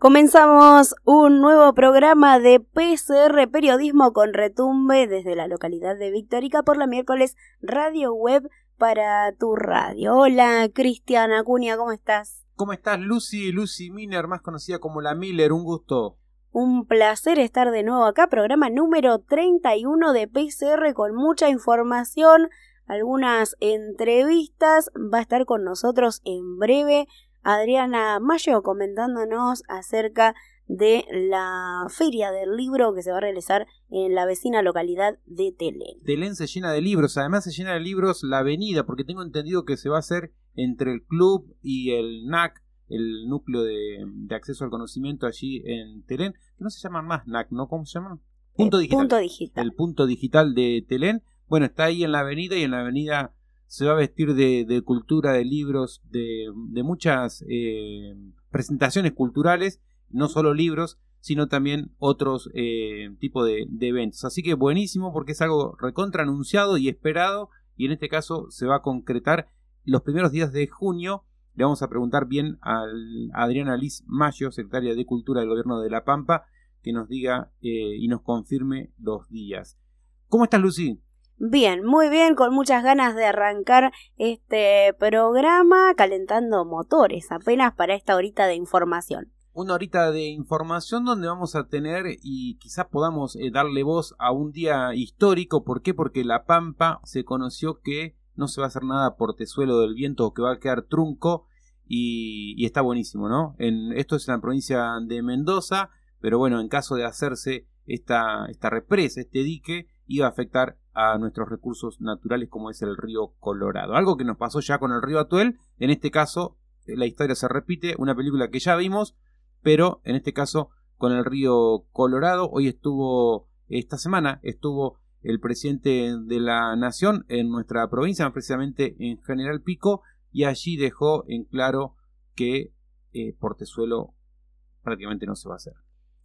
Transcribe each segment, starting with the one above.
Comenzamos un nuevo programa de PCR Periodismo con retumbe desde la localidad de Victorica por la miércoles Radio Web para tu radio. Hola, Cristiana Acuña, ¿cómo estás? ¿Cómo estás, Lucy? Lucy Miner, más conocida como la Miller, un gusto. Un placer estar de nuevo acá, programa número 31 de PCR con mucha información, algunas entrevistas. Va a estar con nosotros en breve Adriana Mayo comentándonos acerca de la feria del libro que se va a realizar en la vecina localidad de Telén. Telén se llena de libros, además se llena de libros la avenida, porque tengo entendido que se va a hacer entre el club y el NAC, el núcleo de, acceso al conocimiento allí en Telén, que no se llaman más NAC, ¿no? ¿Cómo se llaman? Punto digital. punto digital. El punto digital de Telén. Bueno, está ahí en la avenida y en la avenida se va a vestir de, cultura, de libros, de, muchas eh, presentaciones culturales, no solo libros, sino también otros eh, tipos de, eventos. Así que buenísimo porque es algo recontra anunciado y esperado y en este caso se va a concretar los primeros días de junio. Le vamos a preguntar bien a Adriana Liz Mayo, secretaria de Cultura del Gobierno de La Pampa, que nos diga eh, y nos confirme los días. ¿Cómo estás, Lucy? Bien, muy bien, con muchas ganas de arrancar este programa calentando motores apenas para esta horita de información. Una horita de información donde vamos a tener y quizás podamos eh, darle voz a un día histórico. ¿Por qué? Porque La Pampa se conoció que no se va a hacer nada por Tesuelo del Viento o que va a quedar trunco y, está buenísimo, ¿no? En, esto es en la provincia de Mendoza, pero bueno, en caso de hacerse esta, esta represa, este dique, iba a afectar a nuestros recursos naturales como es el río Colorado. Algo que nos pasó ya con el río Atuel, en este caso eh, la historia se repite, una película que ya vimos, pero en este caso con el río Colorado. Hoy estuvo, esta semana estuvo el presidente de la nación en nuestra provincia, precisamente en General Pico, y allí dejó en claro que eh, Portezuelo prácticamente no se va a hacer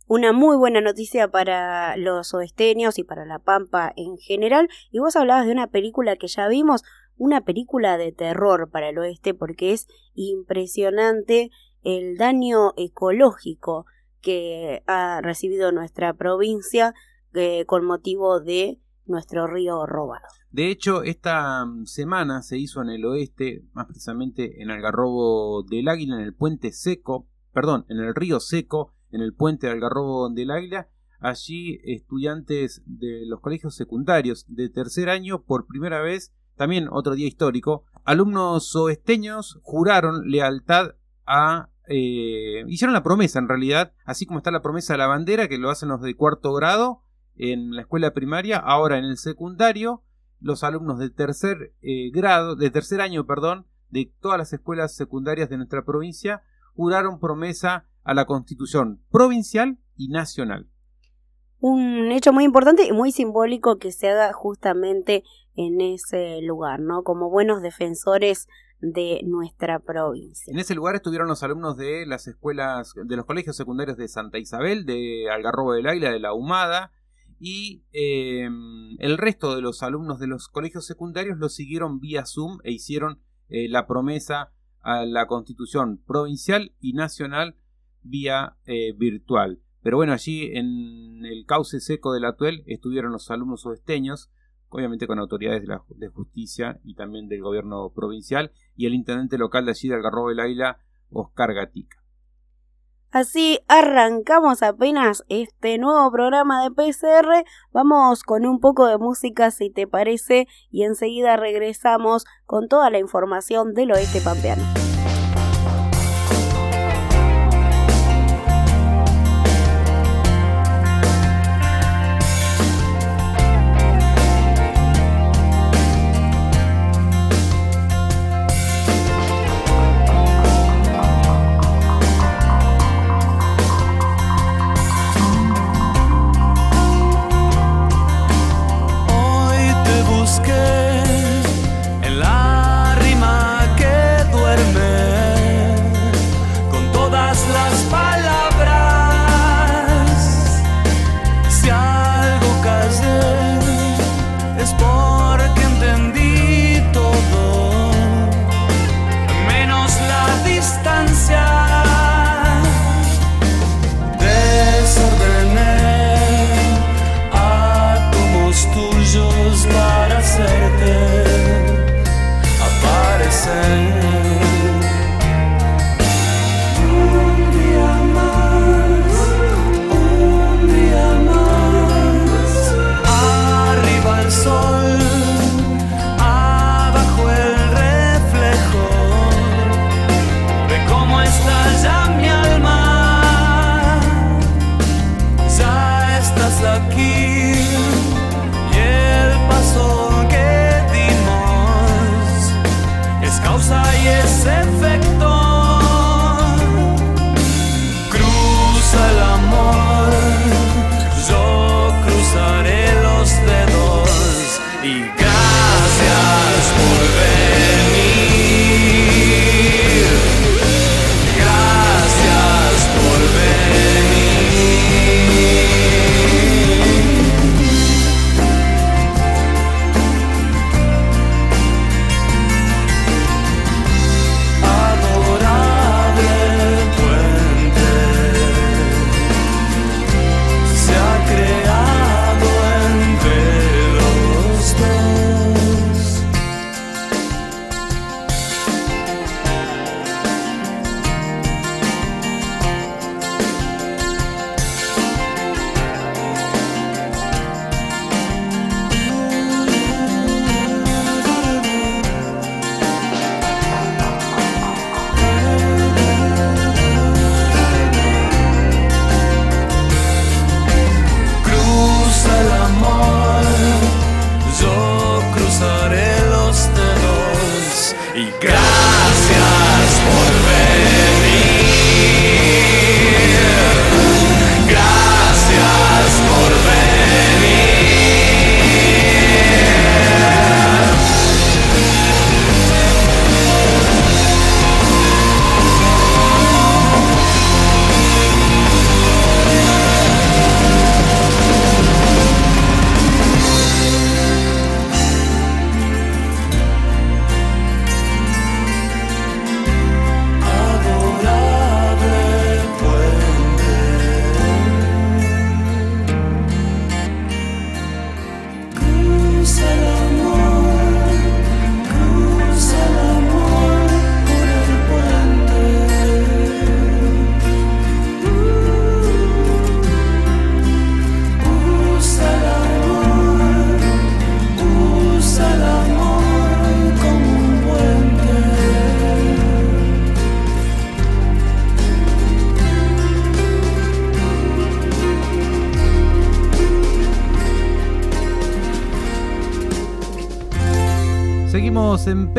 una muy buena noticia para los oesteños y para la Pampa en general. Y vos hablabas de una película que ya vimos, una película de terror para el oeste porque es impresionante el daño ecológico que ha recibido nuestra provincia eh, con motivo de nuestro río robado. De hecho, esta mm, semana se hizo en el oeste, más precisamente en Algarrobo del Águila, en el puente seco, perdón, en el río seco, en el puente de Algarrobo del Águila. Allí estudiantes de los colegios secundarios de tercer año, por primera vez, también otro día histórico, alumnos oesteños juraron lealtad a... Eh, hicieron la promesa en realidad, así como está la promesa de la bandera, que lo hacen los de cuarto grado en la escuela primaria, ahora en el secundario, los alumnos de tercer eh, grado, de tercer año, perdón, de todas las escuelas secundarias de nuestra provincia, juraron promesa a la constitución provincial y nacional. Un hecho muy importante y muy simbólico que se haga justamente en ese lugar, ¿no? Como buenos defensores de nuestra provincia. En ese lugar estuvieron los alumnos de las escuelas, de los colegios secundarios de Santa Isabel, de Algarrobo del Águila, de La Humada, y em, el resto de los alumnos de los colegios secundarios lo siguieron vía Zoom e hicieron eh, la promesa a la constitución provincial y nacional vía eh, virtual. Pero bueno, allí en el cauce seco del Atuel estuvieron los alumnos oesteños, obviamente con autoridades de, justicia y también del gobierno provincial, y el intendente local de allí de Algarrobo del Águila, Oscar Gatica. Así arrancamos apenas este nuevo programa de PCR. Vamos con un poco de música si te parece y enseguida regresamos con toda la información del oeste pampeano.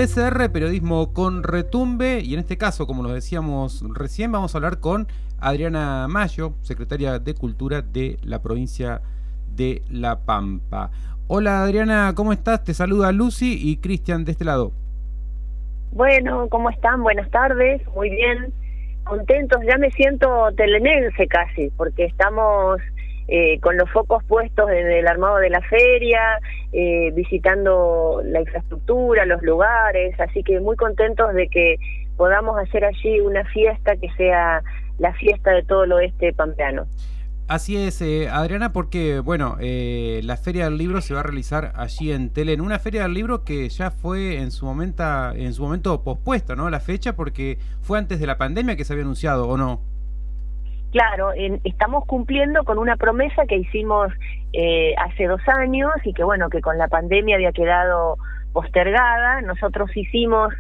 PCR, periodismo con retumbe, y en este caso, como lo decíamos recién, vamos a hablar con Adriana Mayo, secretaria de Cultura de la provincia de La Pampa. Hola Adriana, ¿cómo estás? Te saluda Lucy y Cristian de este lado. Bueno, ¿cómo están? Buenas tardes, muy bien, contentos, ya me siento telenense casi, porque estamos eh, con los focos puestos en el armado de la feria, eh, visitando la infraestructura, los lugares, así que muy contentos de que podamos hacer allí una fiesta que sea la fiesta de todo el oeste pampeano. Así es, eh, Adriana, porque bueno, eh, la Feria del Libro se va a realizar allí en Telen, una Feria del Libro que ya fue en su momento, en su momento pospuesta, ¿no? La fecha, porque fue antes de la pandemia que se había anunciado, ¿o no? Claro, estamos cumpliendo con una promesa que hicimos eh, hace dos años y que bueno, que con la pandemia había quedado postergada. Nosotros hicimos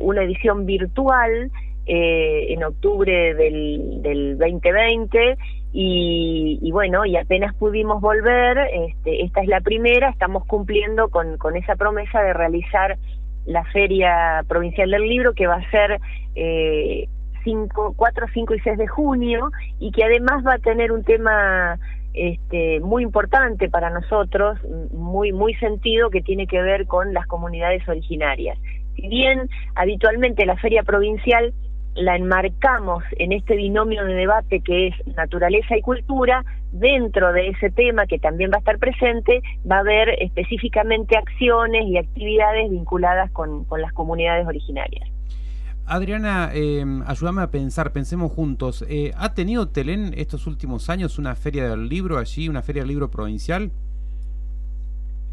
una edición virtual en octubre del, del 2020 y, bueno, y apenas pudimos volver, este, esta es la primera, estamos cumpliendo con, con esa promesa de realizar la Feria Provincial del Libro, que va a ser eh, 5, 4, 5 y 6 de junio, y que además va a tener un tema este, muy importante para nosotros, muy, muy sentido, que tiene que ver con las comunidades originarias. Si bien habitualmente la Feria Provincial la enmarcamos en este binomio de debate que es naturaleza y cultura, dentro de ese tema que también va a estar presente, va a haber específicamente acciones y actividades vinculadas con, las comunidades originarias. Adriana, eh, ayúdame a pensar, pensemos juntos. Eh, ¿Ha tenido Telén estos últimos años una feria del libro allí, una feria del libro provincial?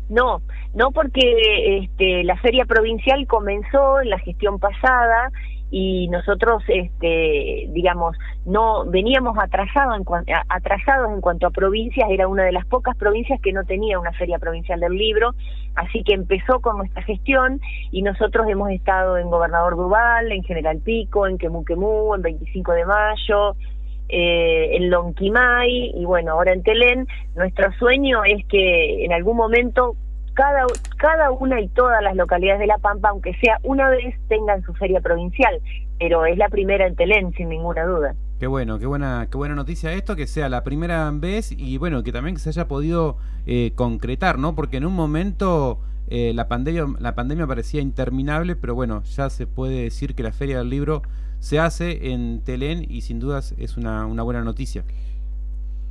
No, no porque este, la feria provincial comenzó en la gestión pasada y nosotros este digamos no veníamos atrasados en atrasados en cuanto a provincias era una de las pocas provincias que no tenía una feria provincial del libro así que empezó con nuestra gestión y nosotros hemos estado en Gobernador Duval en General Pico en Quemuquemú en 25 de mayo eh, en Lonquimay y bueno ahora en Telén. Nuestro sueño es que en algún momento cada, cada una y todas las localidades de La Pampa, aunque sea una vez, tengan su feria provincial, pero es la primera en Telén, sin ninguna duda. Qué bueno, qué buena, qué buena noticia esto, que sea la primera vez y bueno, que también se haya podido eh, concretar, ¿no? Porque en un momento eh, la, pandemia, la pandemia parecía interminable, pero bueno, ya se puede decir que la Feria del Libro se hace en Telén y sin dudas es una, una buena noticia.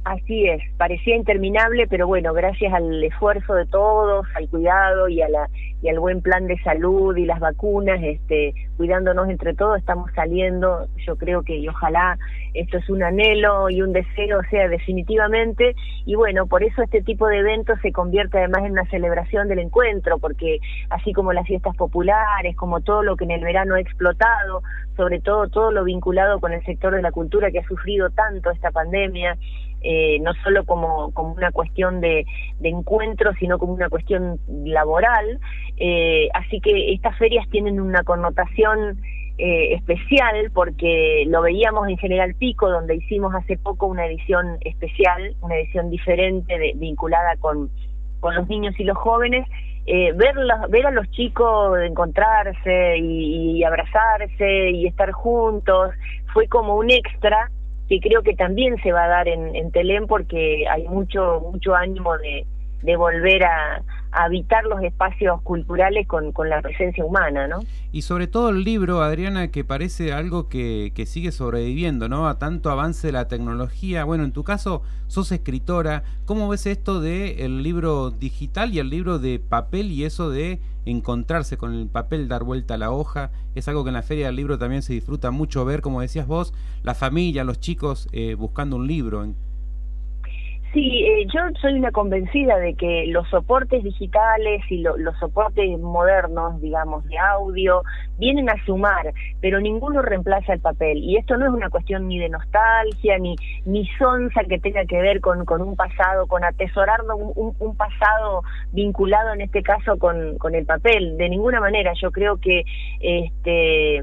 Así es, parecía interminable, pero bueno, gracias al esfuerzo de todos, al cuidado y a la y al buen plan de salud y las vacunas, este, cuidándonos entre todos, estamos saliendo. Yo creo que y ojalá esto es un anhelo y un deseo, o sea, definitivamente. Y bueno, por eso este tipo de eventos se convierte además en una celebración del encuentro, porque así como las fiestas populares, como todo lo que en el verano ha explotado, sobre todo todo lo vinculado con el sector de la cultura que ha sufrido tanto esta pandemia, eh, no solo como, como una cuestión de, de encuentro, sino como una cuestión laboral. Eh, así que estas ferias tienen una connotación eh, especial porque lo veíamos en General Pico, donde hicimos hace poco una edición especial, una edición diferente vinculada con, con los niños y los jóvenes. Eh, ver, ver a los chicos encontrarse y abrazarse y estar juntos fue como un extra que creo que también se va a dar en, en Telén porque hay mucho mucho ánimo de, de volver a, habitar los espacios culturales con, la presencia humana, ¿no? Y sobre todo el libro, Adriana, que parece algo que, que, sigue sobreviviendo, ¿no? A tanto avance de la tecnología. Bueno, en tu caso, sos escritora. ¿Cómo ves esto de el libro digital y el libro de papel y eso de encontrarse con el papel, dar vuelta a la hoja? Es algo que en la Feria del Libro también se disfruta mucho ver, como decías vos, la familia, los chicos eh, buscando un libro. Sí, eh, yo soy una convencida de que los soportes digitales y los soportes modernos, digamos, de audio, vienen a sumar, pero ninguno reemplaza el papel. Y esto no es una cuestión ni de nostalgia, ni, ni sonza que tenga que ver con, con un pasado, con atesorar un, un, pasado vinculado en este caso con, con el papel. De ninguna manera, yo creo que este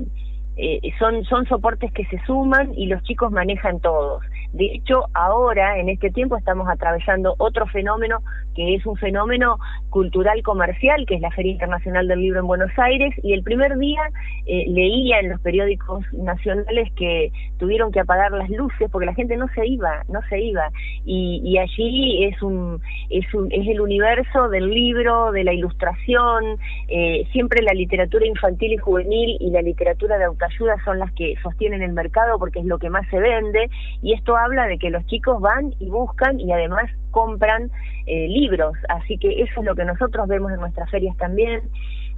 eh, son, son soportes que se suman y los chicos manejan todos. De hecho, ahora, en este tiempo, estamos atravesando otro fenómeno que es un fenómeno cultural comercial, que es la Feria Internacional del Libro en Buenos Aires, y el primer día eh, leía en los periódicos nacionales que tuvieron que apagar las luces porque la gente no se iba, no se iba. Y, y allí es un, es un, es el universo del libro, de la ilustración, eh, siempre la literatura infantil y juvenil y la literatura de autoayuda son las que sostienen el mercado porque es lo que más se vende, y esto habla de que los chicos van y buscan y además compran eh, libros, así que eso es lo que nosotros vemos en nuestras ferias también.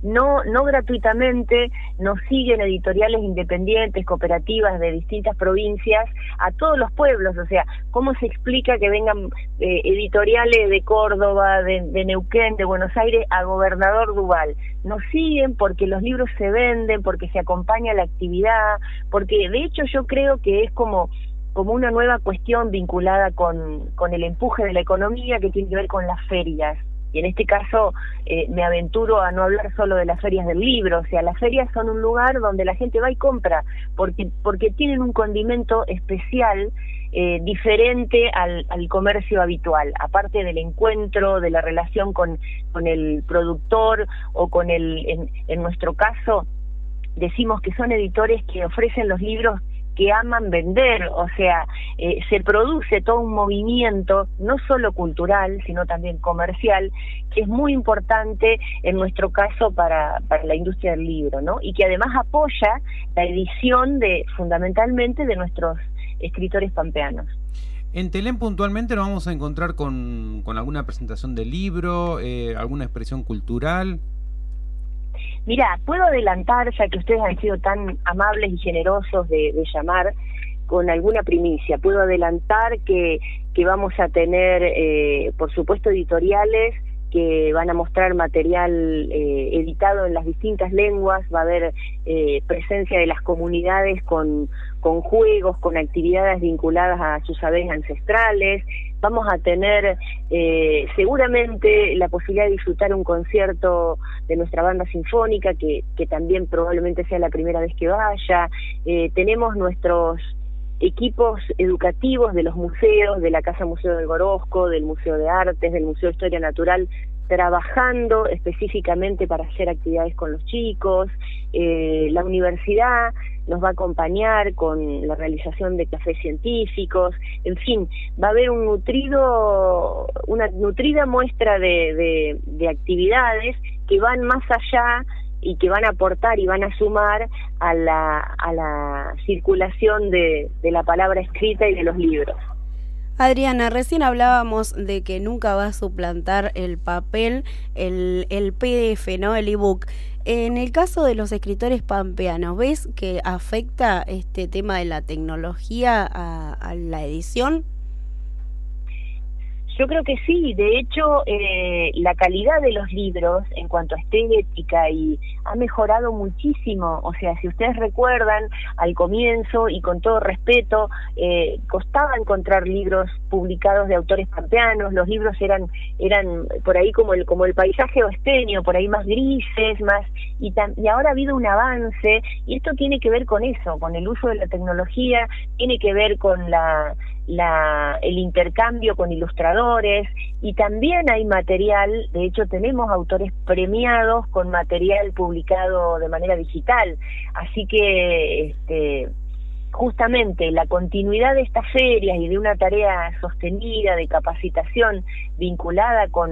No, no gratuitamente nos siguen editoriales independientes, cooperativas de distintas provincias a todos los pueblos, o sea, ¿cómo se explica que vengan eh, editoriales de Córdoba, de, de Neuquén, de Buenos Aires a Gobernador Duval? Nos siguen porque los libros se venden, porque se acompaña la actividad, porque de hecho yo creo que es como como una nueva cuestión vinculada con, el empuje de la economía que tiene que ver con las ferias. Y en este caso eh, me aventuro a no hablar solo de las ferias del libro, o sea, las ferias son un lugar donde la gente va y compra, porque, porque tienen un condimento especial eh, diferente al, al, comercio habitual, aparte del encuentro, de la relación con, con el productor o con el, en, en nuestro caso, decimos que son editores que ofrecen los libros que aman vender, o sea, eh, se produce todo un movimiento, no solo cultural, sino también comercial, que es muy importante en nuestro caso para, para la industria del libro, ¿no? Y que además apoya la edición de, fundamentalmente, de nuestros escritores pampeanos. En Telén puntualmente nos vamos a encontrar con, con alguna presentación de libro, eh, alguna expresión cultural. Mira, puedo adelantar, ya que ustedes han sido tan amables y generosos de, de llamar con alguna primicia, puedo adelantar que, que vamos a tener, eh, por supuesto, editoriales que van a mostrar material eh, editado en las distintas lenguas, va a haber eh, presencia de las comunidades con, con juegos, con actividades vinculadas a sus saberes ancestrales, vamos a tener eh, seguramente la posibilidad de disfrutar un concierto de nuestra banda sinfónica, que, que también probablemente sea la primera vez que vaya, eh, tenemos nuestros equipos educativos de los museos, de la Casa Museo del Gorosco, del Museo de Artes, del Museo de Historia Natural, trabajando específicamente para hacer actividades con los chicos. Eh, la universidad nos va a acompañar con la realización de cafés científicos, en fin, va a haber un nutrido, una nutrida muestra de, de, de actividades que van más allá y que van a aportar y van a sumar a la, a la circulación de la palabra escrita y de los libros. Adriana, recién hablábamos de que nunca va a suplantar el papel, el, el PDF, ¿no? El ebook. En el caso de los escritores pampeanos, ¿ves que afecta este tema de la tecnología a, a la edición? Yo creo que sí, de hecho eh, la calidad de los libros en cuanto a estética y ha mejorado muchísimo, o sea, si ustedes recuerdan al comienzo y con todo respeto, eh, costaba encontrar libros publicados de autores pampeanos, los libros eran eran por ahí como el como el paisaje oesteño, por ahí más grises, más y, y ahora ha habido un avance y esto tiene que ver con eso, con el uso de la tecnología, tiene que ver con la la, el intercambio con ilustradores y también hay material, de hecho tenemos autores premiados con material publicado de manera digital, así que este, justamente la continuidad de estas ferias y de una tarea sostenida de capacitación vinculada con,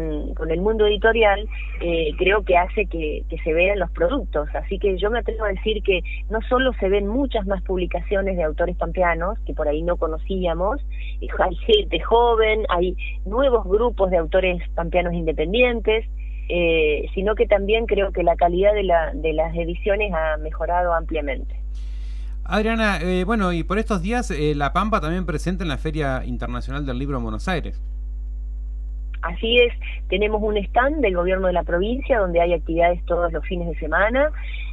el mundo editorial, eh, creo que hace que, que, se vean los productos. Así que yo me atrevo a decir que no solo se ven muchas más publicaciones de autores pampeanos, que por ahí no conocíamos, hay gente joven, hay nuevos grupos de autores pampeanos independientes, eh, sino que también creo que la calidad de, la, de las ediciones ha mejorado ampliamente. Adriana, eh, bueno, y por estos días eh, La Pampa también presente en la Feria Internacional del Libro en Buenos Aires. Así es, tenemos un stand del gobierno de la provincia donde hay actividades todos los fines de semana.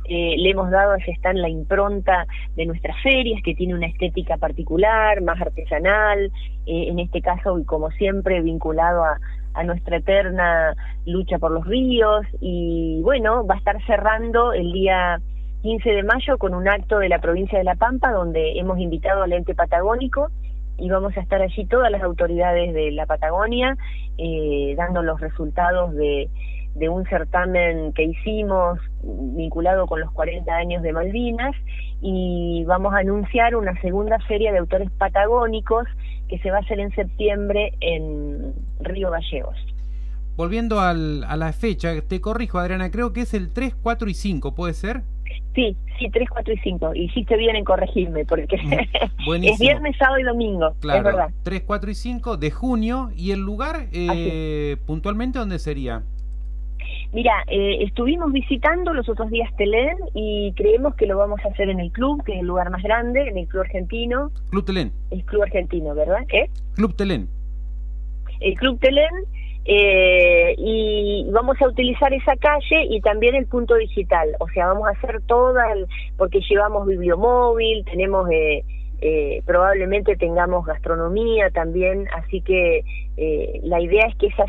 Eh, le hemos dado a ese stand la impronta de nuestras ferias, que tiene una estética particular, más artesanal, eh, en este caso, y como siempre, vinculado a, a nuestra eterna lucha por los ríos. Y bueno, va a estar cerrando el día 15 de mayo con un acto de la provincia de La Pampa donde hemos invitado al ente patagónico y vamos a estar allí todas las autoridades de la Patagonia eh, dando los resultados de, un certamen que hicimos vinculado con los 40 años de Malvinas y vamos a anunciar una segunda feria de autores patagónicos que se va a hacer en septiembre en Río Gallegos. Volviendo al, a la fecha, te corrijo Adriana, creo que es el 3, 4 y 5, ¿puede ser? Sí, sí, 3, 4 y 5. Hiciste bien en corregirme, porque es viernes, sábado y domingo. Claro, es verdad. 3, 4 y 5 de junio. ¿Y el lugar, eh, puntualmente, dónde sería? Mira, eh, estuvimos visitando los otros días Telén y creemos que lo vamos a hacer en el club, que es el lugar más grande, en el club argentino. Club Telén. El club argentino, ¿verdad? ¿Qué? Club Telén. El club Telén. Eh, y vamos a utilizar esa calle y también el punto digital, o sea, vamos a hacer toda, el, porque llevamos bibliomóvil, tenemos, eh, eh, probablemente tengamos gastronomía también, así que eh, la idea es que esa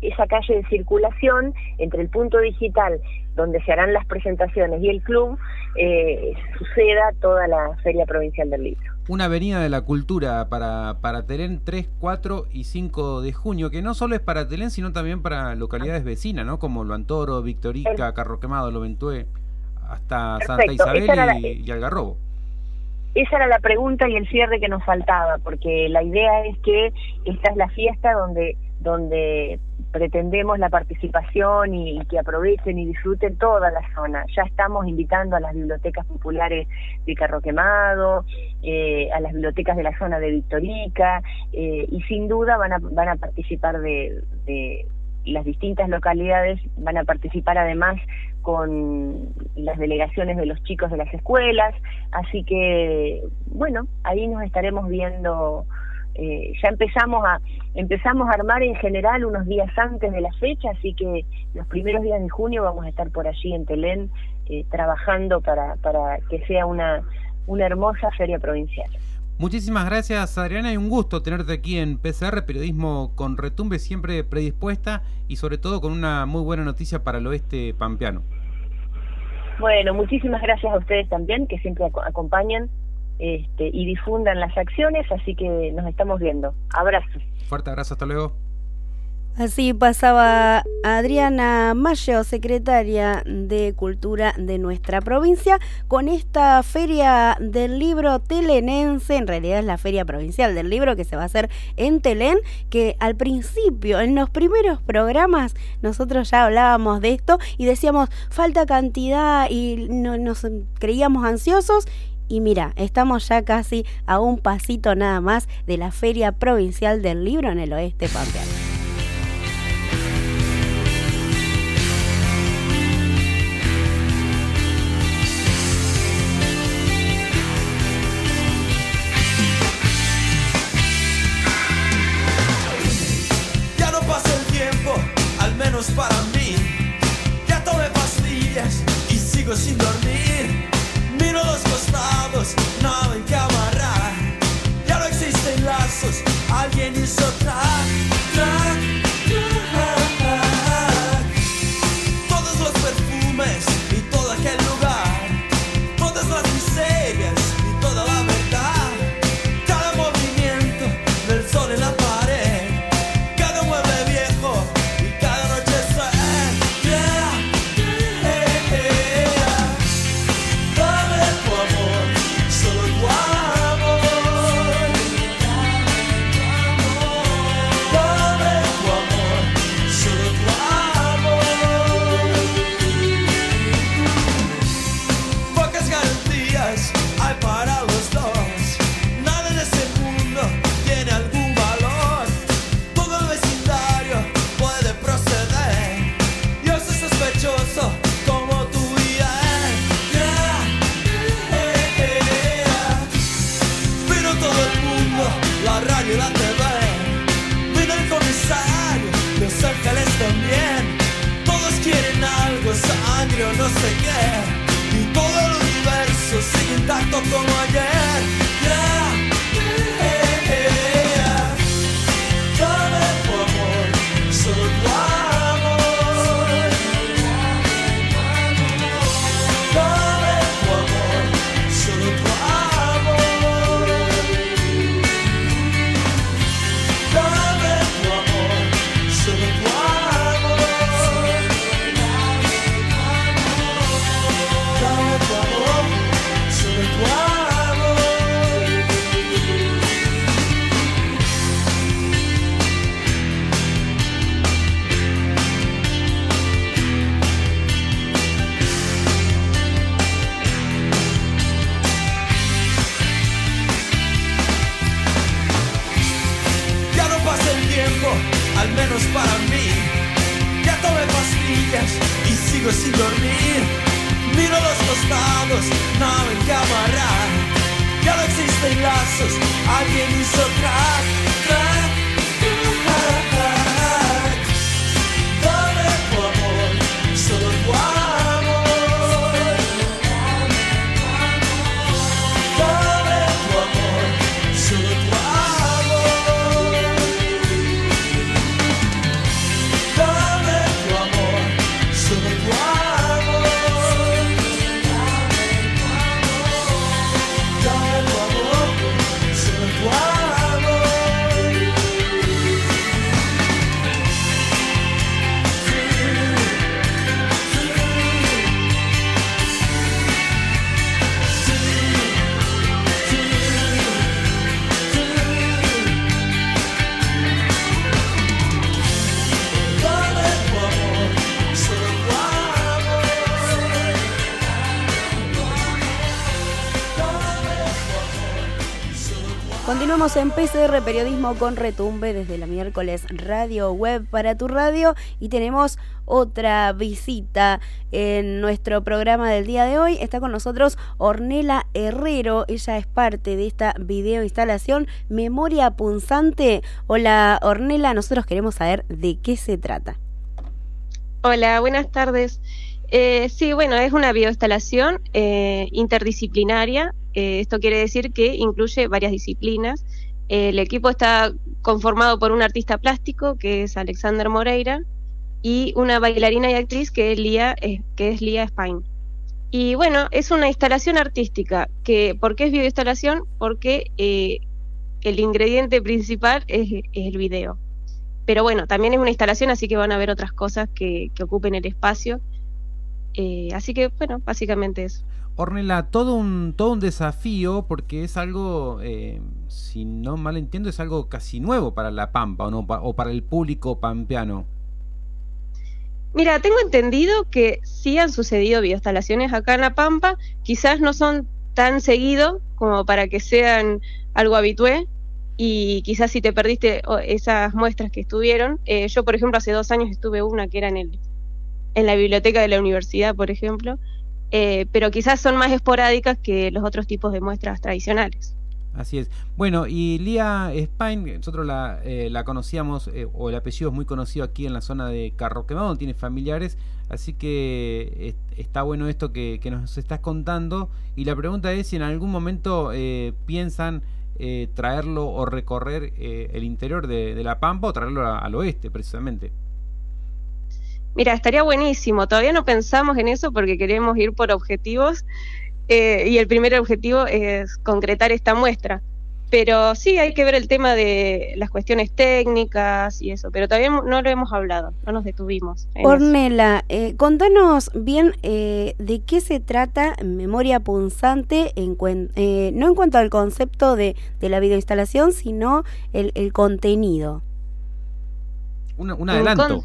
esa calle de circulación entre el punto digital donde se harán las presentaciones y el club eh, suceda toda la Feria Provincial del Libro. Una avenida de la cultura para, para Telén 3, 4 y 5 de junio, que no solo es para Telén, sino también para localidades vecinas, ¿no? Como Luantoro, Victorica, Carro Quemado, Loventué, hasta Santa Isabel y, y Algarrobo esa era la pregunta y el cierre que nos faltaba, porque la idea es que esta es la fiesta donde donde pretendemos la participación y, que aprovechen y disfruten toda la zona. Ya estamos invitando a las bibliotecas populares de Carro Quemado, eh, a las bibliotecas de la zona de Victorica, eh, y sin duda van a, van a participar de, de las distintas localidades, van a participar además con las delegaciones de los chicos de las escuelas, así que bueno, ahí nos estaremos viendo eh, ya empezamos a empezamos a armar en general unos días antes de la fecha, así que los primeros días de junio vamos a estar por allí en Telén eh, trabajando para, para que sea una, una hermosa feria provincial. Muchísimas gracias Adriana y un gusto tenerte aquí en PCR, periodismo con retumbe siempre predispuesta y sobre todo con una muy buena noticia para el oeste pampeano. Bueno, muchísimas gracias a ustedes también que siempre acompañan este, y difundan las acciones, así que nos estamos viendo. Abrazos. Fuerte abrazo, hasta luego. Así pasaba Adriana Mayo, secretaria de Cultura de nuestra provincia, con esta feria del libro telenense, en realidad es la feria provincial del libro que se va a hacer en Telén, que al principio, en los primeros programas, nosotros ya hablábamos de esto y decíamos, falta cantidad y no, nos creíamos ansiosos y mira, estamos ya casi a un pasito nada más de la Feria Provincial del Libro en el oeste pampeano. al menos para mí. Ya tomé pastillas y sigo sin dormir. Miro los costados, no me cámara. Ya no existen lazos, alguien hizo crack. Continuamos en PCR Periodismo con Retumbe desde la miércoles Radio Web para tu radio y tenemos otra visita en nuestro programa del día de hoy. Está con nosotros Ornela Herrero, ella es parte de esta video instalación Memoria Punzante. Hola Ornela, nosotros queremos saber de qué se trata. Hola, buenas tardes. Eh, sí, bueno, es una bioinstalación eh, interdisciplinaria. Eh, esto quiere decir que incluye varias disciplinas. El equipo está conformado por un artista plástico, que es Alexander Moreira, y una bailarina y actriz, que es Lía, eh, que es Spain. Y bueno, es una instalación artística. Que, ¿Por qué es bioinstalación? Porque eh, el ingrediente principal es, es el video. Pero bueno, también es una instalación, así que van a ver otras cosas que, que ocupen el espacio. Eh, así que, bueno, básicamente eso. Ornella, todo un, todo un desafío porque es algo, eh, si no mal entiendo, es algo casi nuevo para la Pampa o, no, o para el público pampeano. Mira, tengo entendido que sí han sucedido bioinstalaciones acá en La Pampa, quizás no son tan seguido como para que sean algo habitué, y quizás si te perdiste esas muestras que estuvieron, eh, yo por ejemplo hace dos años estuve una que era en, el, en la biblioteca de la universidad, por ejemplo, eh, pero quizás son más esporádicas que los otros tipos de muestras tradicionales. Así es. Bueno, y Lía Spain, nosotros la, eh, la conocíamos, eh, o el apellido es muy conocido aquí en la zona de Carro Quemado, tiene familiares, así que es- está bueno esto que, nos estás contando. Y la pregunta es si en algún momento eh, piensan eh, traerlo o recorrer el interior de, La Pampa o traerlo al oeste, precisamente. Mira, estaría buenísimo. Todavía no pensamos en eso porque queremos ir por objetivos eh, y el primer objetivo es concretar esta muestra. Pero sí, hay que ver el tema de las cuestiones técnicas y eso, pero todavía no lo hemos hablado, no nos detuvimos. Ornela, eh, contanos bien eh, de qué se trata Memoria Punzante, en cuen- eh, no en cuanto al concepto de, de la videoinstalación, sino el, el contenido. Un, un Un adelanto. con-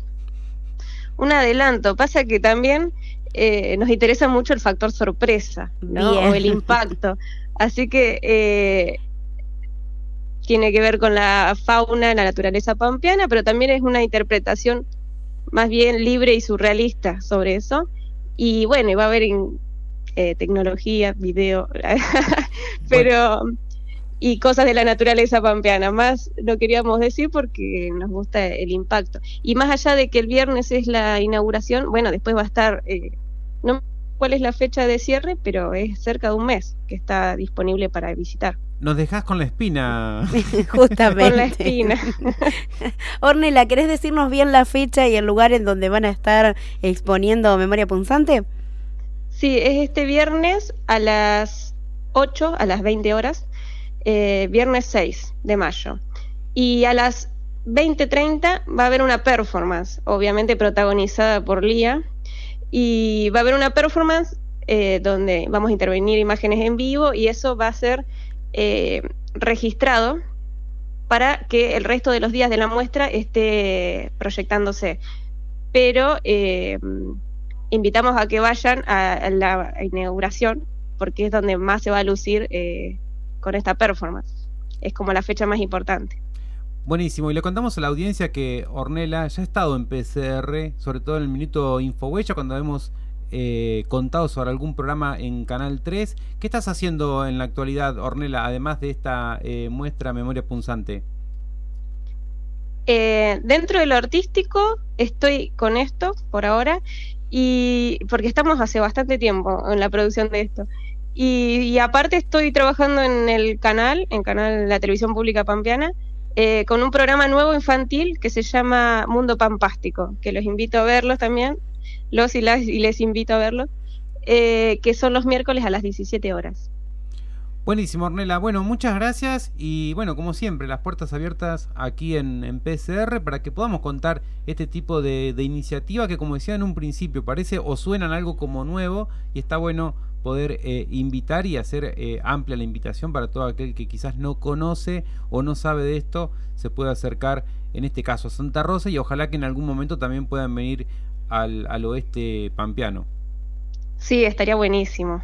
Un adelanto. Pasa que también eh, nos interesa mucho el factor sorpresa, ¿no? Bien. O el impacto. Así que eh, tiene que ver con la fauna, la naturaleza pampeana, pero también es una interpretación más bien libre y surrealista sobre eso. Y bueno, y va a haber en, eh, tecnología, video, pero y cosas de la naturaleza pampeana. Más lo queríamos decir porque nos gusta el impacto. Y más allá de que el viernes es la inauguración, bueno, después va a estar, eh, no sé cuál es la fecha de cierre, pero es cerca de un mes que está disponible para visitar. Nos dejás con la espina. Justamente. Con la espina. Ornela, ¿querés decirnos bien la fecha y el lugar en donde van a estar exponiendo Memoria Punzante? Sí, es este viernes a las 8, a las 20 horas, eh, viernes 6 de mayo. Y a las 20.30 va a haber una performance, obviamente protagonizada por Lía. Y va a haber una performance eh, donde vamos a intervenir imágenes en vivo y eso va a ser eh, registrado para que el resto de los días de la muestra esté proyectándose. Pero invitamos a que vayan a, la inauguración porque es donde más se va a lucir con esta performance. Es como la fecha más importante. Buenísimo, y le contamos a la audiencia que Ornella ya ha estado en PCR, sobre todo en el minuto Infohuella, cuando hemos eh, contado sobre algún programa en Canal 3. ¿Qué estás haciendo en la actualidad, Ornella, además de esta eh, muestra Memoria Punzante? Eh, dentro de lo artístico estoy con esto por ahora y porque estamos hace bastante tiempo en la producción de esto. Y, aparte estoy trabajando en el canal, en canal la televisión pública pampeana, eh, con un programa nuevo infantil que se llama Mundo Pampástico, que los invito a verlos también, los y, las, y les invito a verlos, eh, que son los miércoles a las 17 horas. Buenísimo, Ornella. Bueno, muchas gracias y bueno, como siempre, las puertas abiertas aquí en, en PCR para que podamos contar este tipo de, de iniciativa que como decía en un principio parece o suenan algo como nuevo y está bueno poder eh, invitar y hacer eh, amplia la invitación para todo aquel que quizás no conoce o no sabe de esto, se puede acercar en este caso a Santa Rosa y ojalá que en algún momento también puedan venir al, al oeste pampeano. Sí, estaría buenísimo.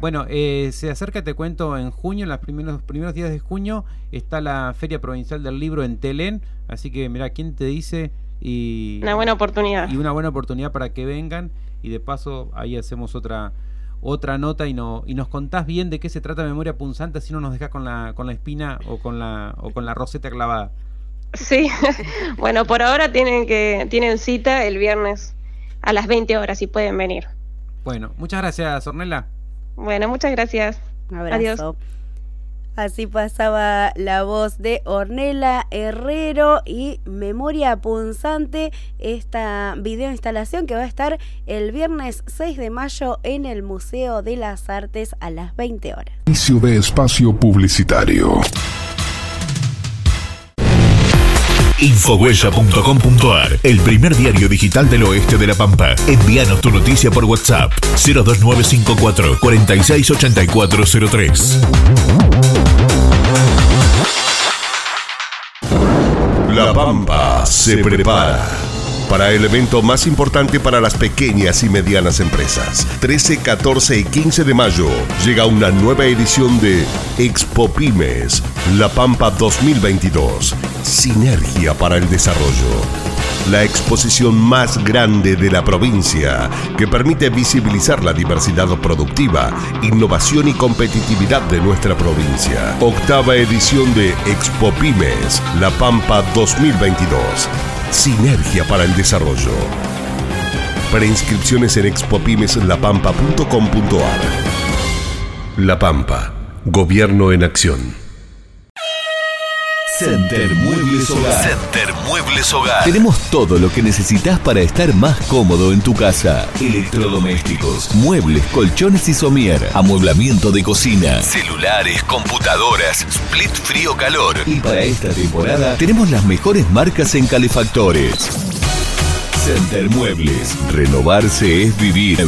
Bueno, eh, se acerca, te cuento, en junio, en los primeros, primeros días de junio, está la Feria Provincial del Libro en Telén, así que mira, ¿quién te dice? Y, Una buena oportunidad. y una buena oportunidad para que vengan y de paso ahí hacemos otra otra nota y, no, y nos contás bien de qué se trata Memoria Punzante, así no nos dejas con la, con la espina o con la, o con la roseta clavada. Sí, bueno, por ahora tienen que tienen cita el viernes a las 20 horas y pueden venir. Bueno, muchas gracias, Ornella. Bueno, muchas gracias. Un abrazo. Adiós. Así pasaba la voz de Ornella Herrero y Memoria Punzante, esta videoinstalación que va a estar el viernes 6 de mayo en el Museo de las Artes a las 20 horas. Inicio de espacio publicitario. Infohuella.com.ar, el primer diario digital del oeste de La Pampa. Envíanos tu noticia por WhatsApp 02954 468403. La Pampa se prepara para el evento más importante para las pequeñas y medianas empresas. 13, 14 y 15 de mayo llega una nueva edición de Expo Pymes, La Pampa 2022. Sinergia para el desarrollo. La exposición más grande de la provincia que permite visibilizar la diversidad productiva, innovación y competitividad de nuestra provincia. Octava edición de Expo Pymes, La Pampa 2022. Sinergia para el desarrollo. Preinscripciones en expopymeslapampa.com.ar. La Pampa. Gobierno en acción. Center Muebles Hogar. Center Muebles Hogar. Tenemos todo lo que necesitas para estar más cómodo en tu casa. Electrodomésticos, muebles, colchones y somier, amueblamiento de cocina, celulares, computadoras, split frío calor. Y para esta temporada tenemos las mejores marcas en calefactores. Center Muebles. Renovarse es vivir.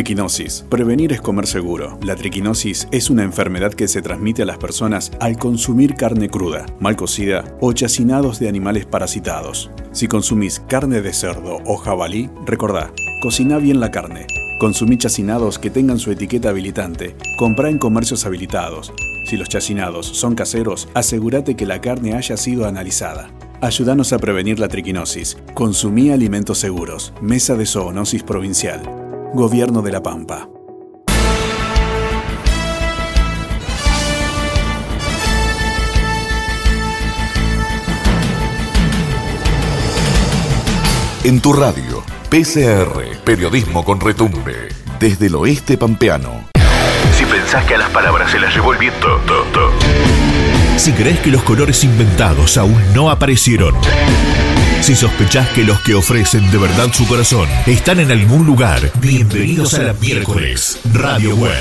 Triquinosis. Prevenir es comer seguro. La triquinosis es una enfermedad que se transmite a las personas al consumir carne cruda, mal cocida o chacinados de animales parasitados. Si consumís carne de cerdo o jabalí, recordá, cocina bien la carne. Consumí chacinados que tengan su etiqueta habilitante. Comprá en comercios habilitados. Si los chacinados son caseros, asegúrate que la carne haya sido analizada. Ayúdanos a prevenir la triquinosis. Consumí alimentos seguros. Mesa de Zoonosis Provincial. Gobierno de la Pampa. En tu radio, PCR, periodismo con retumbe, desde el oeste pampeano. Si pensás que a las palabras se las llevó el viento, to, to. Si crees que los colores inventados aún no aparecieron. Si sospechás que los que ofrecen de verdad su corazón están en algún lugar, bienvenidos a la miércoles Radio Web.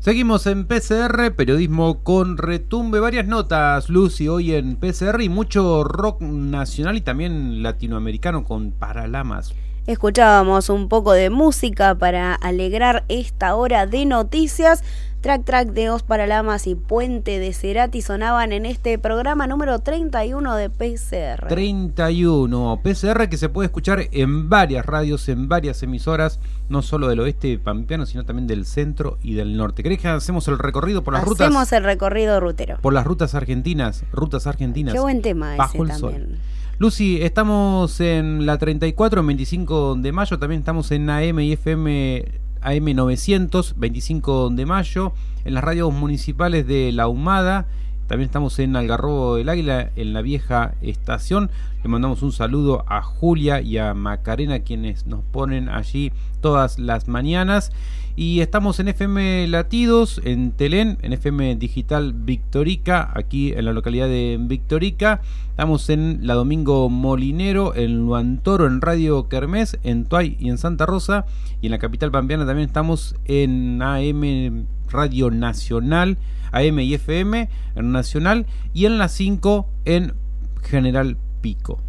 Seguimos en PCR, periodismo con retumbe. Varias notas, Lucy, hoy en PCR y mucho rock nacional y también latinoamericano con Paralamas. Escuchábamos un poco de música para alegrar esta hora de noticias. Track Track de Os para Lamas y Puente de Cerati sonaban en este programa número 31 de PCR. 31 PCR que se puede escuchar en varias radios, en varias emisoras, no solo del oeste pampeano, sino también del centro y del norte. ¿Crees que hacemos el recorrido por las rutas? Hacemos el recorrido rutero. Por las rutas argentinas, rutas argentinas. Qué buen tema bajo ese el sol. Lucy, estamos en la 34, 25 de mayo, también estamos en AM y FM AM 900, 25 de mayo, en las radios municipales de La Humada, también estamos en Algarrobo del Águila, en la vieja estación. Le mandamos un saludo a Julia y a Macarena, quienes nos ponen allí todas las mañanas. Y estamos en FM Latidos, en Telén, en FM Digital Victorica, aquí en la localidad de Victorica. Estamos en la Domingo Molinero, en Luantoro, en Radio Kermés, en Tuay y en Santa Rosa. Y en la capital pampeana también estamos en AM Radio Nacional, AM y FM en Nacional. Y en la 5 en General Pico.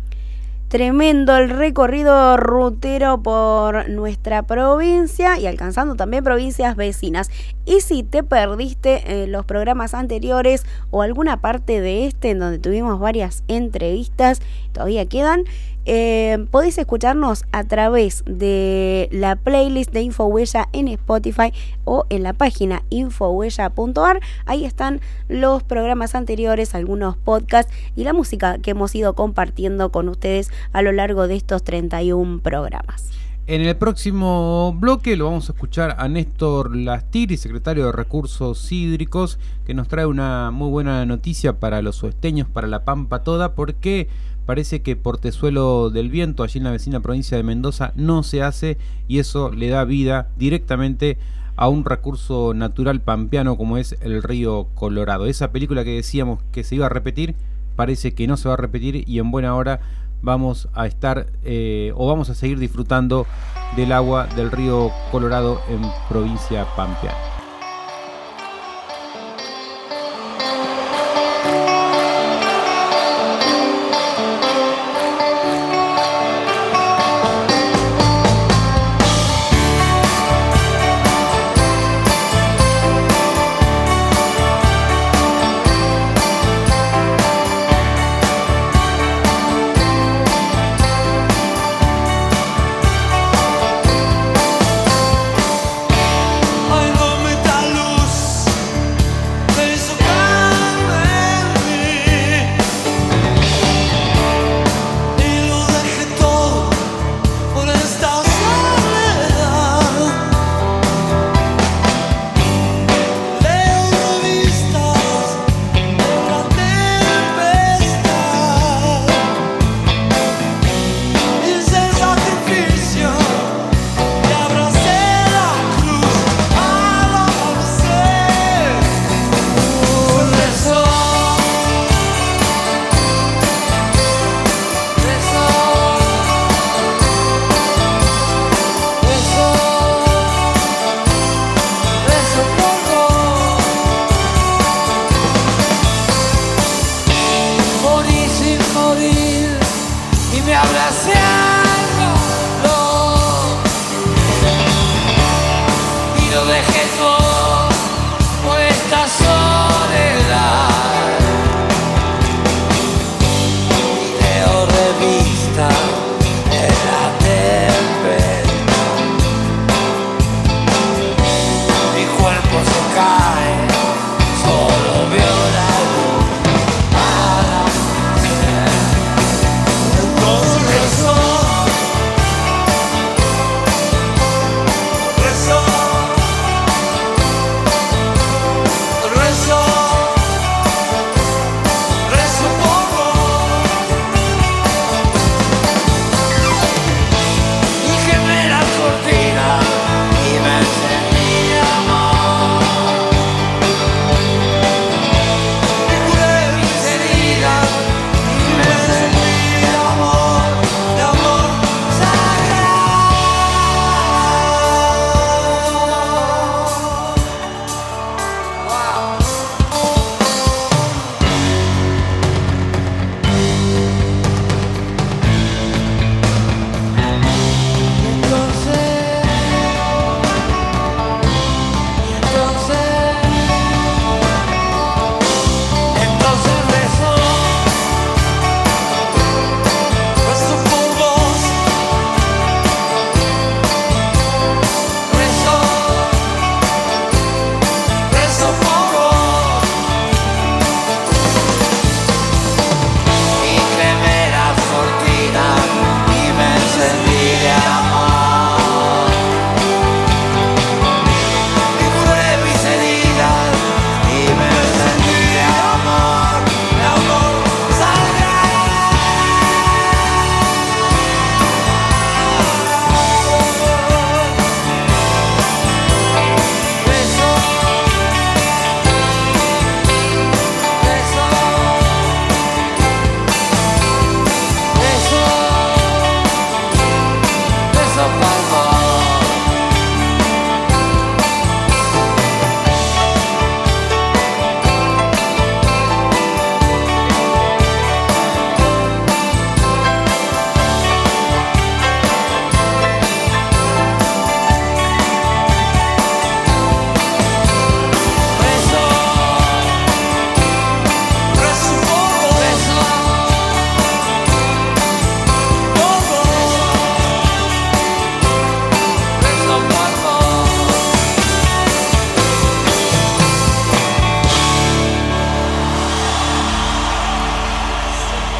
Tremendo el recorrido rutero por nuestra provincia y alcanzando también provincias vecinas. Y si te perdiste eh, los programas anteriores o alguna parte de este en donde tuvimos varias entrevistas, todavía quedan, eh, podéis escucharnos a través de la playlist de Infohuella en Spotify o en la página infohuella.ar. Ahí están los programas anteriores, algunos podcasts y la música que hemos ido compartiendo con ustedes a lo largo de estos 31 programas. En el próximo bloque lo vamos a escuchar a Néstor Lastiri, secretario de Recursos Hídricos, que nos trae una muy buena noticia para los oesteños, para la Pampa toda, porque parece que Portezuelo del Viento, allí en la vecina provincia de Mendoza, no se hace y eso le da vida directamente a un recurso natural pampeano como es el río Colorado. Esa película que decíamos que se iba a repetir, parece que no se va a repetir y en buena hora vamos a estar eh, o vamos a seguir disfrutando del agua del río Colorado en provincia pampeana.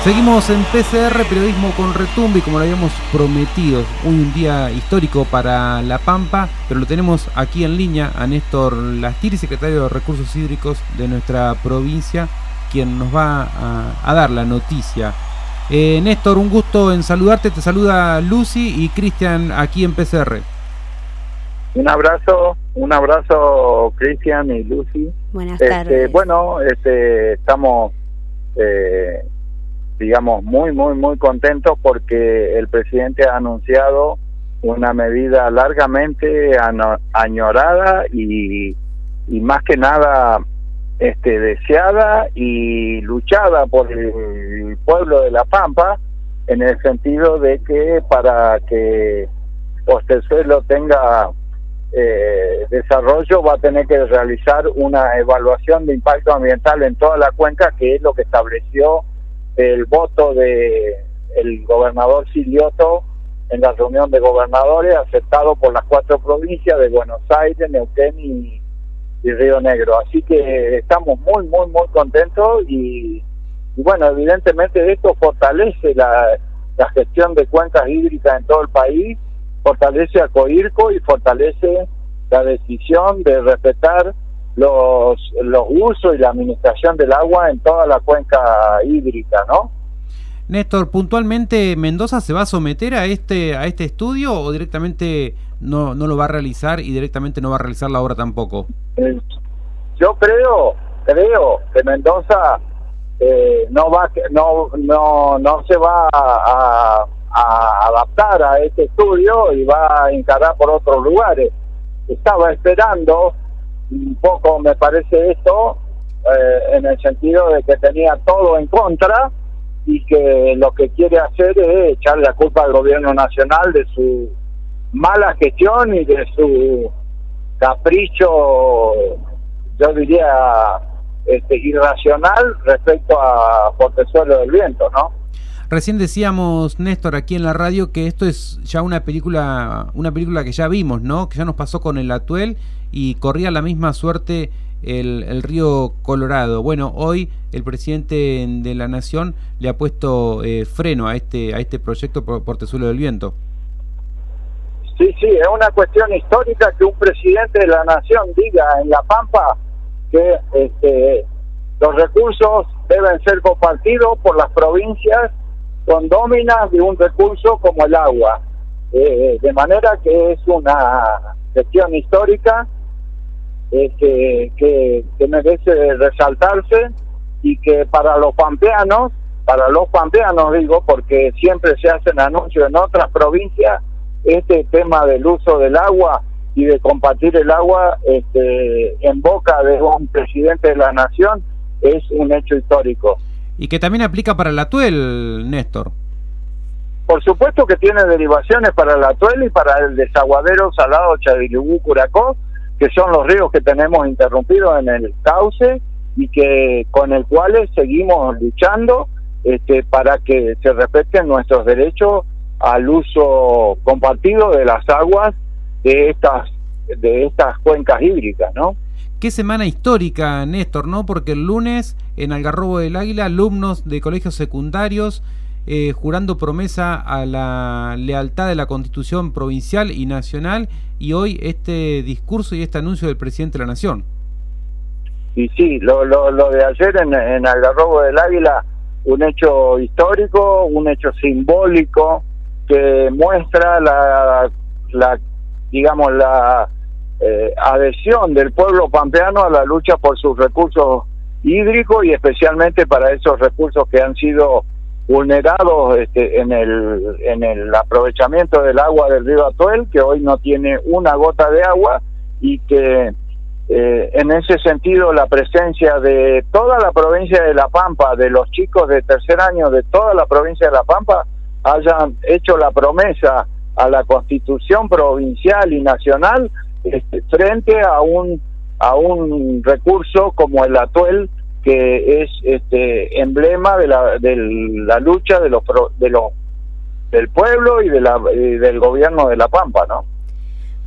Seguimos en PCR, periodismo con retumbe y como lo habíamos prometido, un día histórico para La Pampa, pero lo tenemos aquí en línea a Néstor Lastiri, secretario de Recursos Hídricos de nuestra provincia, quien nos va a, dar la noticia. Eh, Néstor, un gusto en saludarte, te saluda Lucy y Cristian aquí en PCR. Un abrazo, un abrazo Cristian y Lucy. Buenas Este, tardes. bueno, este, estamos, eh, digamos, muy, muy, muy contentos porque el presidente ha anunciado una medida largamente añorada y, y más que nada este, deseada y luchada por el pueblo de La Pampa en el sentido de que para que Postezuelo tenga eh, desarrollo va a tener que realizar una evaluación de impacto ambiental en toda la cuenca, que es lo que estableció el voto de el gobernador Silioto en la reunión de gobernadores, aceptado por las cuatro provincias de Buenos Aires, Neuquén y, Río Negro. Así que estamos muy, muy, muy contentos y, y bueno, evidentemente esto fortalece la, la gestión de cuencas hídricas en todo el país fortalece a Coirco y fortalece la decisión de respetar los, los usos y la administración del agua en toda la cuenca hídrica, ¿no? Néstor, puntualmente, ¿Mendoza se va a someter a este, a este estudio o directamente no, no lo va a realizar y directamente no va a realizar la obra tampoco? Eh, Yo creo, creo que Mendoza eh, no va, no, no, no se va a, a adaptar a este estudio y va a encarar por otros lugares. Estaba esperando un poco, me parece esto, eh, en el sentido de que tenía todo en contra y que lo que quiere hacer es echarle la culpa al gobierno nacional de su mala gestión y de su capricho, yo diría, este, irracional respecto a Portezuelo del Viento, ¿no? Recién decíamos, Néstor, aquí en la radio que esto es ya una película, una película que ya vimos, ¿no? Que ya nos pasó con el Atuel y corría la misma suerte el, el río Colorado. Bueno, hoy el presidente de la Nación le ha puesto eh, freno a este, a este proyecto por Portezuelo del Viento. Sí, sí, es una cuestión histórica que un presidente de la nación diga en La Pampa que este, los recursos deben ser compartidos por las provincias condóminas de un recurso como el agua. Eh, de manera que es una gestión histórica eh, que, que, que merece resaltarse y que para los pampeanos, para los pampeanos digo, porque siempre se hacen anuncios en otras provincias, este tema del uso del agua y de compartir el agua este, en boca de un presidente de la nación es un hecho histórico. Y que también aplica para el Atuel, Néstor. Por supuesto que tiene derivaciones para el Atuel y para el desaguadero salado Chavilibú Curacó, que son los ríos que tenemos interrumpidos en el cauce y que con el cuales seguimos luchando este, para que se respeten nuestros derechos al uso compartido de las aguas de estas de estas cuencas hídricas, ¿no? Qué semana histórica, Néstor, ¿no? Porque el lunes en Algarrobo del Águila, alumnos de colegios secundarios eh, jurando promesa a la lealtad de la Constitución provincial y nacional y hoy este discurso y este anuncio del presidente de la Nación. Y sí, lo, lo, lo de ayer en, Algarrobo del Águila, un hecho histórico, un hecho simbólico que muestra la, la digamos, la eh, adhesión del pueblo pampeano a la lucha por sus recursos hídricos y especialmente para esos recursos que han sido vulnerados este, en el en el aprovechamiento del agua del río Atuel que hoy no tiene una gota de agua y que eh, en ese sentido la presencia de toda la provincia de La Pampa de los chicos de tercer año de toda la provincia de La Pampa hayan hecho la promesa a la constitución provincial y nacional este, frente a un a un recurso como el atuel que es este emblema de la de la lucha de los de los del pueblo y de la y del gobierno de la Pampa, ¿no?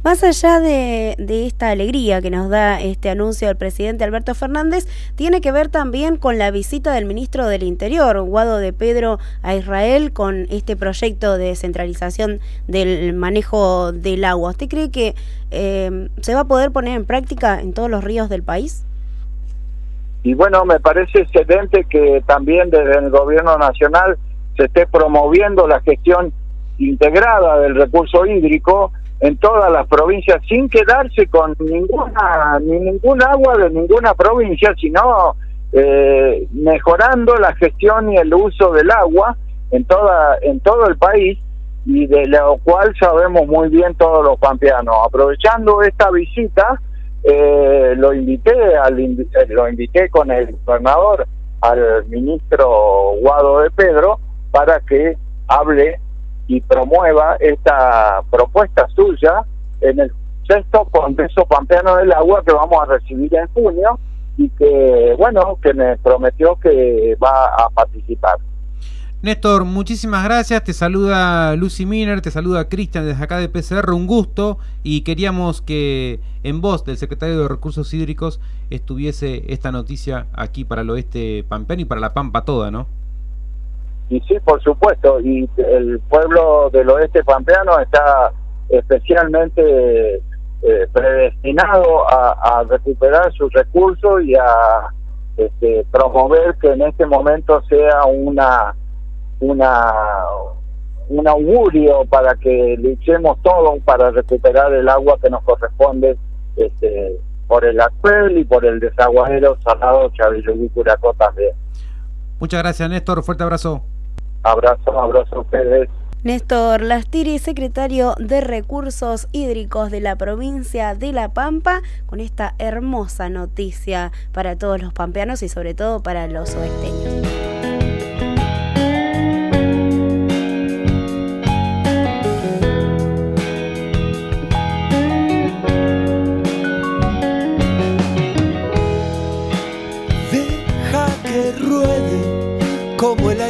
Más allá de, de, esta alegría que nos da este anuncio del presidente Alberto Fernández, tiene que ver también con la visita del ministro del Interior, Guado de Pedro, a Israel con este proyecto de descentralización del manejo del agua. ¿Usted cree que eh, se va a poder poner en práctica en todos los ríos del país? Y bueno, me parece excelente que también desde el gobierno nacional se esté promoviendo la gestión integrada del recurso hídrico en todas las provincias sin quedarse con ninguna ni ningún agua de ninguna provincia sino eh, mejorando la gestión y el uso del agua en toda en todo el país y de lo cual sabemos muy bien todos los pampeanos. Aprovechando esta visita eh, lo invité al eh, lo invité con el gobernador al ministro Guado de Pedro para que hable y promueva esta propuesta suya en el sexto Congreso Pampeano del Agua que vamos a recibir en junio y que, bueno, que me prometió que va a participar. Néstor, muchísimas gracias. Te saluda Lucy Miner, te saluda Cristian desde acá de PCR. Un gusto y queríamos que en voz del secretario de Recursos Hídricos estuviese esta noticia aquí para el oeste pampeano y para la Pampa toda, ¿no? Y sí, por supuesto, y el pueblo del oeste pampeano está especialmente eh, predestinado a, recuperar sus recursos y a este, promover que en este momento sea una una un augurio para que luchemos todos para recuperar el agua que nos corresponde este, por el actual y por el desaguadero Salado Chavilluí Curacó también. Muchas gracias Néstor, fuerte abrazo. Abrazo, abrazo a ustedes. Néstor Lastiri, secretario de Recursos Hídricos de la provincia de La Pampa, con esta hermosa noticia para todos los pampeanos y sobre todo para los oesteños. Deja que ruede como el aire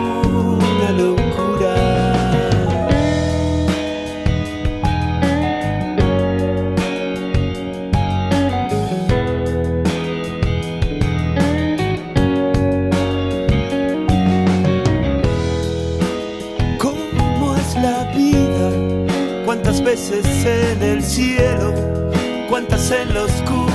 ¿Cuántas en la oscuridad?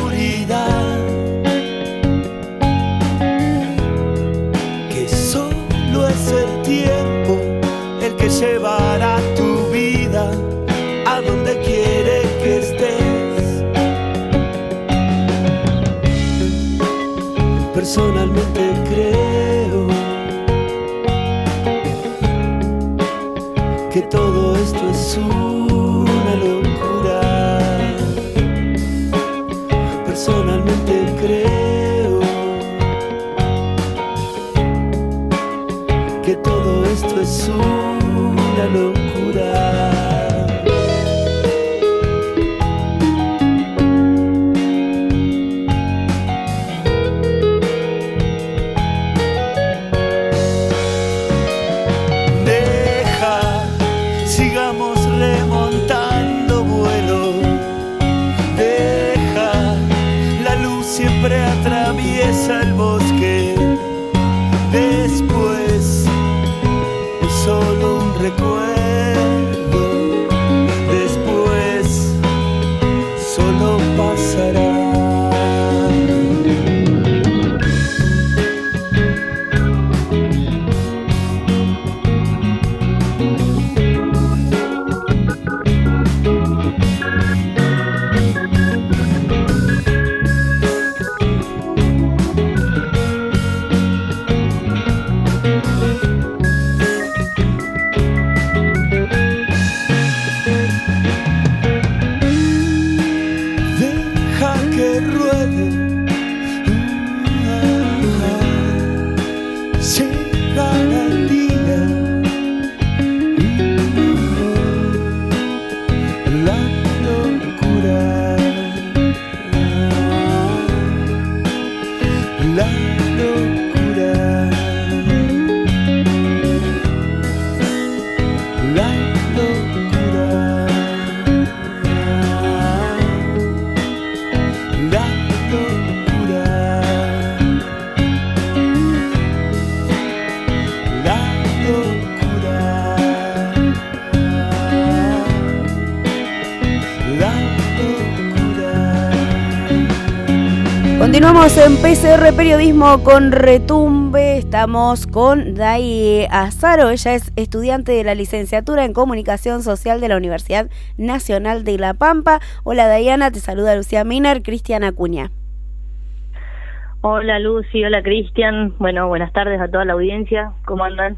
PCR Periodismo con Retumbe. Estamos con Dai Azaro. Ella es estudiante de la licenciatura en Comunicación Social de la Universidad Nacional de La Pampa. Hola Dayana, te saluda Lucía Miner, Cristian Acuña. Hola Lucy, hola Cristian. Bueno, buenas tardes a toda la audiencia. ¿Cómo andan?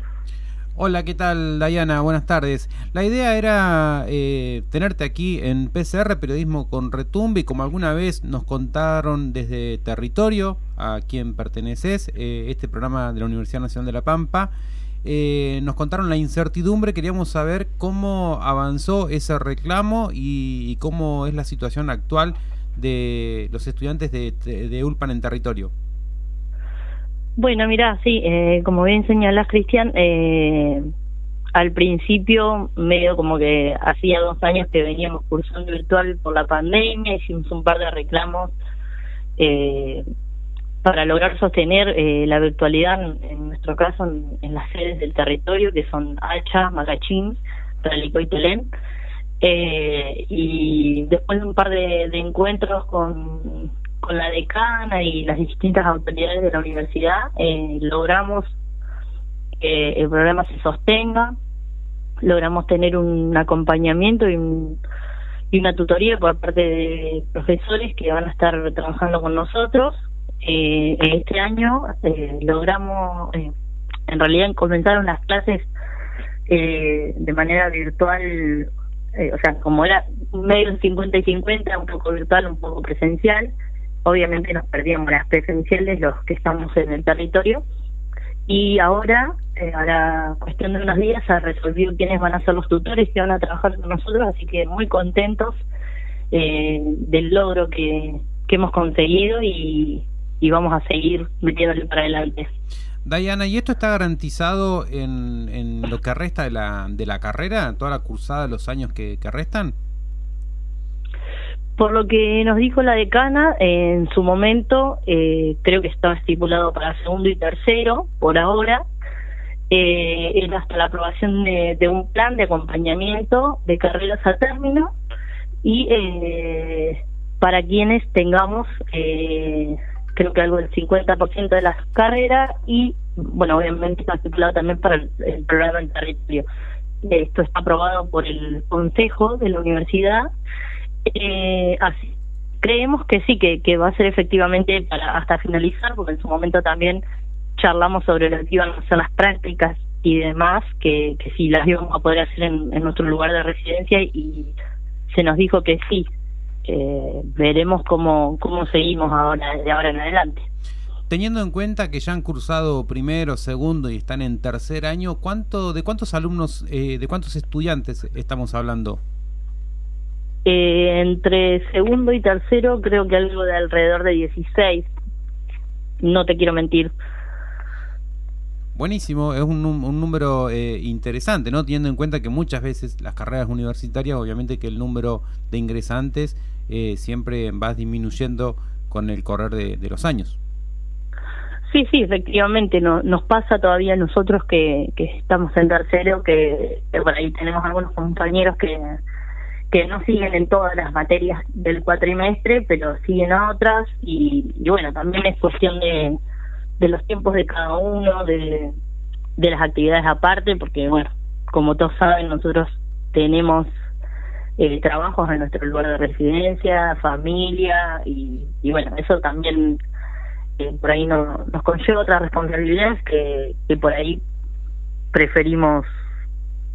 Hola, ¿qué tal, Dayana? Buenas tardes. La idea era eh, tenerte aquí en PCR, Periodismo con Retumbe, y como alguna vez nos contaron desde Territorio, a quien perteneces, eh, este programa de la Universidad Nacional de La Pampa, eh, nos contaron la incertidumbre, queríamos saber cómo avanzó ese reclamo y, cómo es la situación actual de los estudiantes de, de ULPAN en territorio. Bueno, mira, sí, eh, como bien señalas, Cristian, eh, al principio, medio como que hacía dos años que veníamos cursando virtual por la pandemia, hicimos un par de reclamos eh, para lograr sostener eh, la virtualidad, en, nuestro caso, en, las sedes del territorio, que son Hacha, Magachín, Ralico y Telén. Eh, y después de un par de encuentros con con la decana y las distintas autoridades de la universidad eh, logramos que el programa se sostenga, logramos tener un acompañamiento y, y una tutoría por parte de profesores que van a estar trabajando con nosotros. Eh, este año eh, logramos, eh, en realidad comenzaron las clases de manera virtual, o sea, como era medio 50 y 50, un poco virtual, un poco presencial obviamente nos perdíamos las presenciales los que estamos en el territorio y ahora eh, a la cuestión de unos días se resolvió quiénes van a ser los tutores que van a trabajar con nosotros así que muy contentos eh, del logro que, que hemos conseguido y, vamos a seguir metiéndole para adelante Diana, ¿y esto está garantizado en, en lo que resta de la, de la carrera, toda la cursada, los años que, que restan? Por lo que nos dijo la decana, en su momento eh, creo que estaba estipulado para segundo y tercero, por ahora, eh, era hasta la aprobación de, un plan de acompañamiento de carreras a término y eh, para quienes tengamos, eh, creo que algo del 50% de las carreras y, bueno, obviamente está estipulado también para el, el programa en territorio. Esto está aprobado por el Consejo de la Universidad eh. Creemos que sí, que, va a ser efectivamente para hasta finalizar, porque en su momento también charlamos sobre lo que iban a ser las prácticas y demás, que, sí las íbamos a poder hacer en, nuestro lugar de residencia y se nos dijo que sí. Eh, veremos cómo, cómo seguimos ahora de ahora en adelante. Teniendo en cuenta que ya han cursado primero, segundo y están en tercer año, ¿cuánto de cuántos alumnos, eh, de cuántos estudiantes estamos hablando? Eh, entre segundo y tercero creo que algo de alrededor de 16. No te quiero mentir. Buenísimo, es un, un número eh, interesante, ¿no? Teniendo en cuenta que muchas veces las carreras universitarias, obviamente que el número de ingresantes eh, siempre va disminuyendo con el correr de, de los años. Sí, sí, efectivamente, no, nos pasa todavía a nosotros que, que estamos en tercero, que, que por ahí tenemos algunos compañeros que que no siguen en todas las materias del cuatrimestre, pero siguen otras y, bueno, también es cuestión de, de los tiempos de cada uno, de, de las actividades aparte, porque bueno, como todos saben, nosotros tenemos eh, trabajos en nuestro lugar de residencia, familia y, y bueno, eso también eh, por ahí no, nos conlleva otras responsabilidades que por ahí preferimos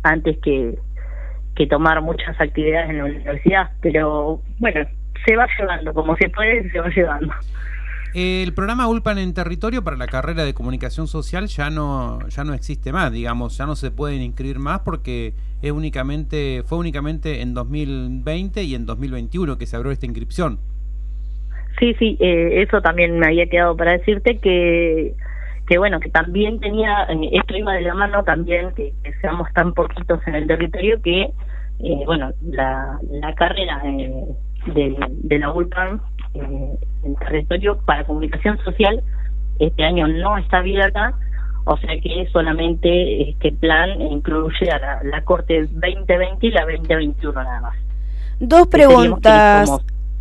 antes que que tomar muchas actividades en la universidad, pero bueno, se va llevando, como se puede, se va llevando. El programa ULPAN en territorio para la carrera de comunicación social ya no ya no existe más, digamos, ya no se pueden inscribir más porque es únicamente fue únicamente en 2020 y en 2021 que se abrió esta inscripción. Sí, sí, eh, eso también me había quedado para decirte que que bueno, que también tenía, eh, esto iba de la mano también, que, seamos tan poquitos en el territorio, que, eh, bueno, la, la carrera eh, de, de, la ULPAM eh, en territorio para comunicación social este año no está abierta, o sea que solamente este plan incluye a la, la Corte 2020 y la 2021 nada más. Dos preguntas,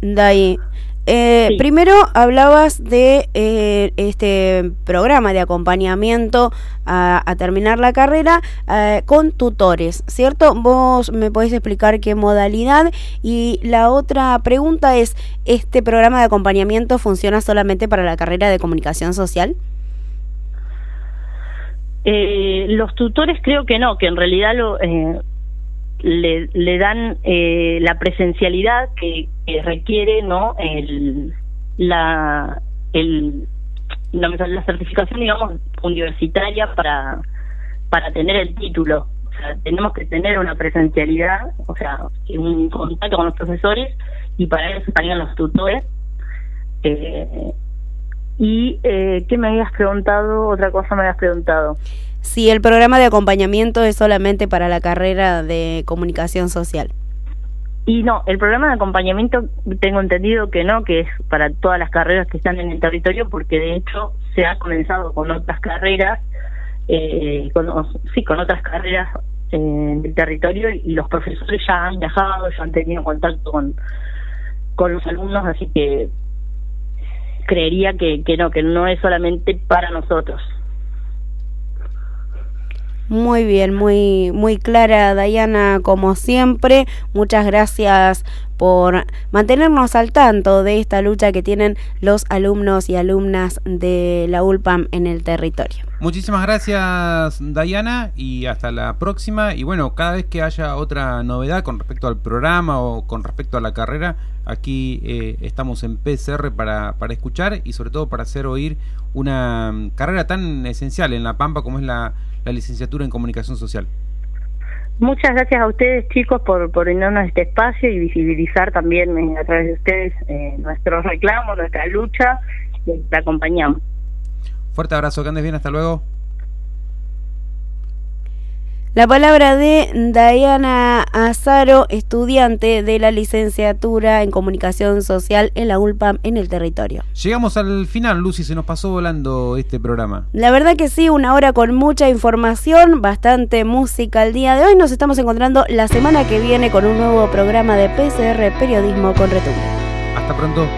Dai. Eh, primero hablabas de eh, este programa de acompañamiento a, terminar la carrera eh, con tutores, ¿cierto? Vos me podés explicar qué modalidad y la otra pregunta es, ¿este programa de acompañamiento funciona solamente para la carrera de comunicación social? los tutores creo que no, que en realidad lo, le, le dan eh, la presencialidad que, requiere no el la el la, la, certificación digamos universitaria para para tener el título. O sea tenemos que tener una presencialidad o sea un contacto con los profesores y para eso estarían los tutores. Eh, y eh, qué me habías preguntado otra cosa me habías preguntado si el programa de acompañamiento es solamente para la carrera de comunicación social. Y no, el programa de acompañamiento tengo entendido que no, que es para todas las carreras que están en el territorio, porque de hecho se ha comenzado con otras carreras, eh, con, sí, con otras carreras en el territorio y los profesores ya han viajado, ya han tenido contacto con, con los alumnos, así que creería que, que no, que no es solamente para nosotros. Muy bien, muy, muy clara, Dayana, como siempre. Muchas gracias por mantenernos al tanto de esta lucha que tienen los alumnos y alumnas de la ULPAM en el territorio. Muchísimas gracias, Dayana, y hasta la próxima. Y bueno, cada vez que haya otra novedad con respecto al programa o con respecto a la carrera, aquí eh, estamos en PCR para, para escuchar y sobre todo para hacer oír una mm, carrera tan esencial en La Pampa como es la la licenciatura en comunicación social. Muchas gracias a ustedes chicos por, por brindarnos este espacio y visibilizar también eh, a través de ustedes eh, nuestros reclamos, nuestra lucha, y te acompañamos. Fuerte abrazo, que andes bien, hasta luego. La palabra de Diana Azaro, estudiante de la licenciatura en comunicación social en la ULPAM en el territorio. Llegamos al final, Lucy, se nos pasó volando este programa. La verdad que sí, una hora con mucha información, bastante música el día de hoy. Nos estamos encontrando la semana que viene con un nuevo programa de PCR Periodismo con Retumbo. Hasta pronto.